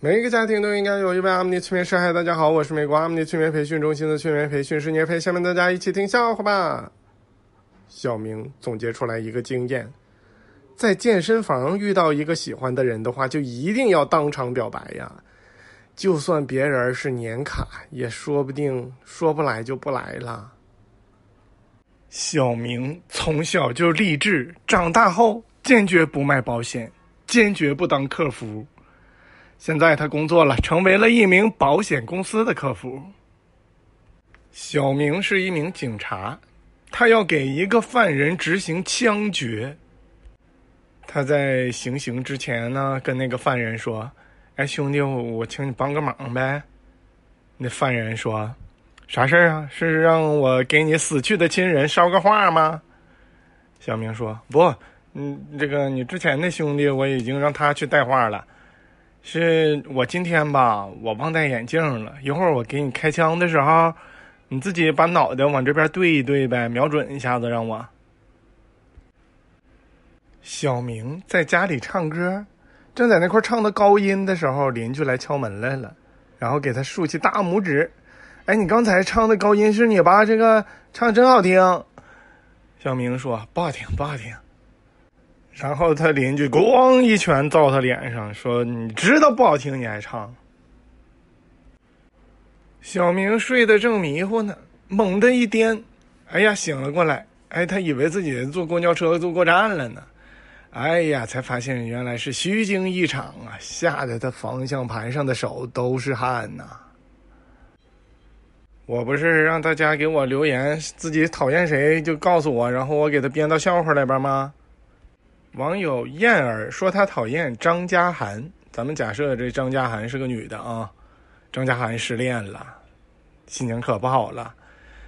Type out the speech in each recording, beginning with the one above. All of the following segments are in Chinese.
每一个家庭都应该有一位阿姆尼催眠师。嗨，大家好，我是美国阿姆尼催眠培训中心的催眠培训师聂飞。下面大家一起听笑话吧。小明总结出来一个经验：在健身房遇到一个喜欢的人的话，就一定要当场表白呀。就算别人是年卡，也说不定说不来就不来了。小明从小就励志，长大后坚决不卖保险，坚决不当客服。现在他工作了，成为了一名保险公司的客服。小明是一名警察，他要给一个犯人执行枪决。他在行刑之前呢，跟那个犯人说：“哎，兄弟，我请你帮个忙呗。”那犯人说：“啥事儿啊？是让我给你死去的亲人捎个话吗？”小明说：“不，嗯，这个你之前的兄弟我已经让他去带话了。”是我今天吧，我忘戴眼镜了。一会儿我给你开枪的时候，你自己把脑袋往这边对一对呗，瞄准一下子让我。小明在家里唱歌，正在那块唱的高音的时候，邻居来敲门来了，然后给他竖起大拇指。哎，你刚才唱的高音是你吧？这个唱的真好听。小明说：“不好听，不好听。”然后他邻居咣一拳照他脸上，说：“你知道不好听，你还唱。”小明睡得正迷糊呢，猛地一颠，哎呀，醒了过来。哎，他以为自己坐公交车坐过站了呢，哎呀，才发现原来是虚惊一场啊！吓得他方向盘上的手都是汗呐。我不是让大家给我留言，自己讨厌谁就告诉我，然后我给他编到笑话里边吗？网友燕儿说他讨厌张嘉涵。咱们假设这张嘉涵是个女的啊，张嘉涵失恋了，心情可不好了。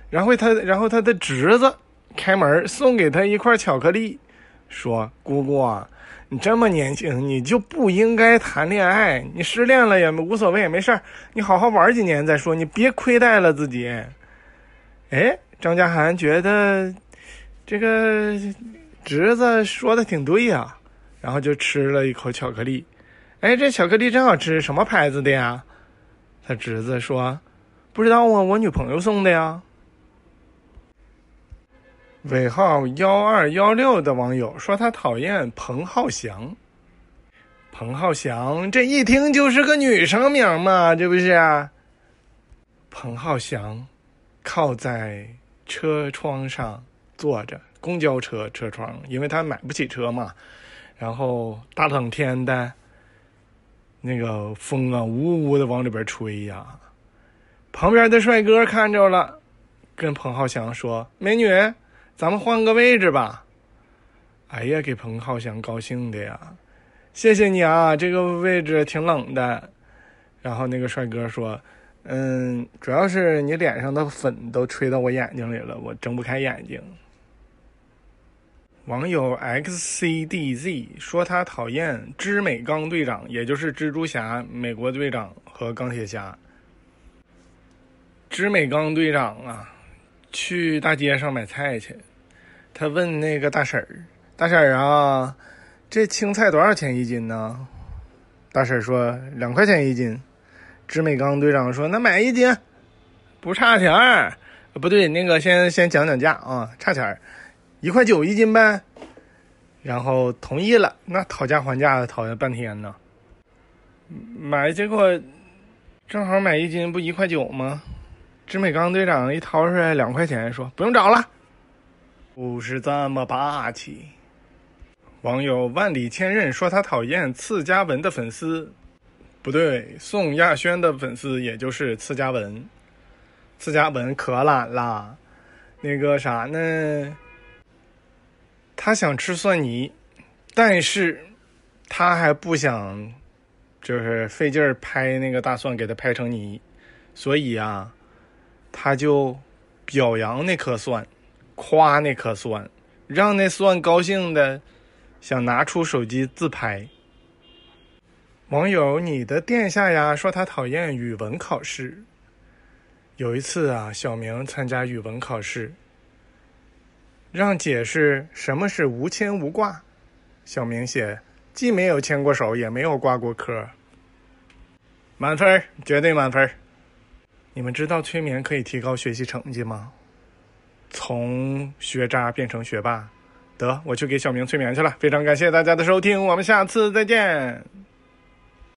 然后他，然后他的侄子开门送给他一块巧克力，说：“姑姑，你这么年轻，你就不应该谈恋爱。你失恋了也无所谓，没事你好好玩几年再说，你别亏待了自己。”哎，张嘉涵觉得这个。侄子说的挺对呀，然后就吃了一口巧克力。哎，这巧克力真好吃，什么牌子的呀？他侄子说：“不知道啊，我女朋友送的呀。”尾号幺二幺六的网友说他讨厌彭浩翔。彭浩翔这一听就是个女生名嘛，这不是？彭浩翔靠在车窗上坐着。公交车车窗，因为他买不起车嘛，然后大冷天的，那个风啊，呜呜的往里边吹呀。旁边的帅哥看着了，跟彭浩翔说：“美女，咱们换个位置吧。”哎呀，给彭浩翔高兴的呀！谢谢你啊，这个位置挺冷的。然后那个帅哥说：“嗯，主要是你脸上的粉都吹到我眼睛里了，我睁不开眼睛。”网友 xcdz 说他讨厌织美钢队长，也就是蜘蛛侠、美国队长和钢铁侠。织美钢队长啊，去大街上买菜去，他问那个大婶儿：“大婶儿啊，这青菜多少钱一斤呢？”大婶儿说：“两块钱一斤。”织美钢队长说：“那买一斤，不差钱儿。”不对，那个先先讲讲价啊，差钱儿。一块九一斤呗，然后同意了。那讨价还价的讨了半天呢，买结果正好买一斤不一块九吗？志美刚队长一掏出来两块钱，说不用找了，不是这么霸气。网友万里千仞说他讨厌次嘉文的粉丝，不对，宋亚轩的粉丝也就是次嘉文。次嘉文可懒了，那个啥呢？他想吃蒜泥，但是他还不想，就是费劲儿拍那个大蒜给他拍成泥，所以啊，他就表扬那颗蒜，夸那颗蒜，让那蒜高兴的想拿出手机自拍。网友你的殿下呀说他讨厌语文考试。有一次啊，小明参加语文考试。让解释什么是无牵无挂。小明写，既没有牵过手，也没有挂过科。满分，绝对满分。你们知道催眠可以提高学习成绩吗？从学渣变成学霸，得，我去给小明催眠去了。非常感谢大家的收听，我们下次再见。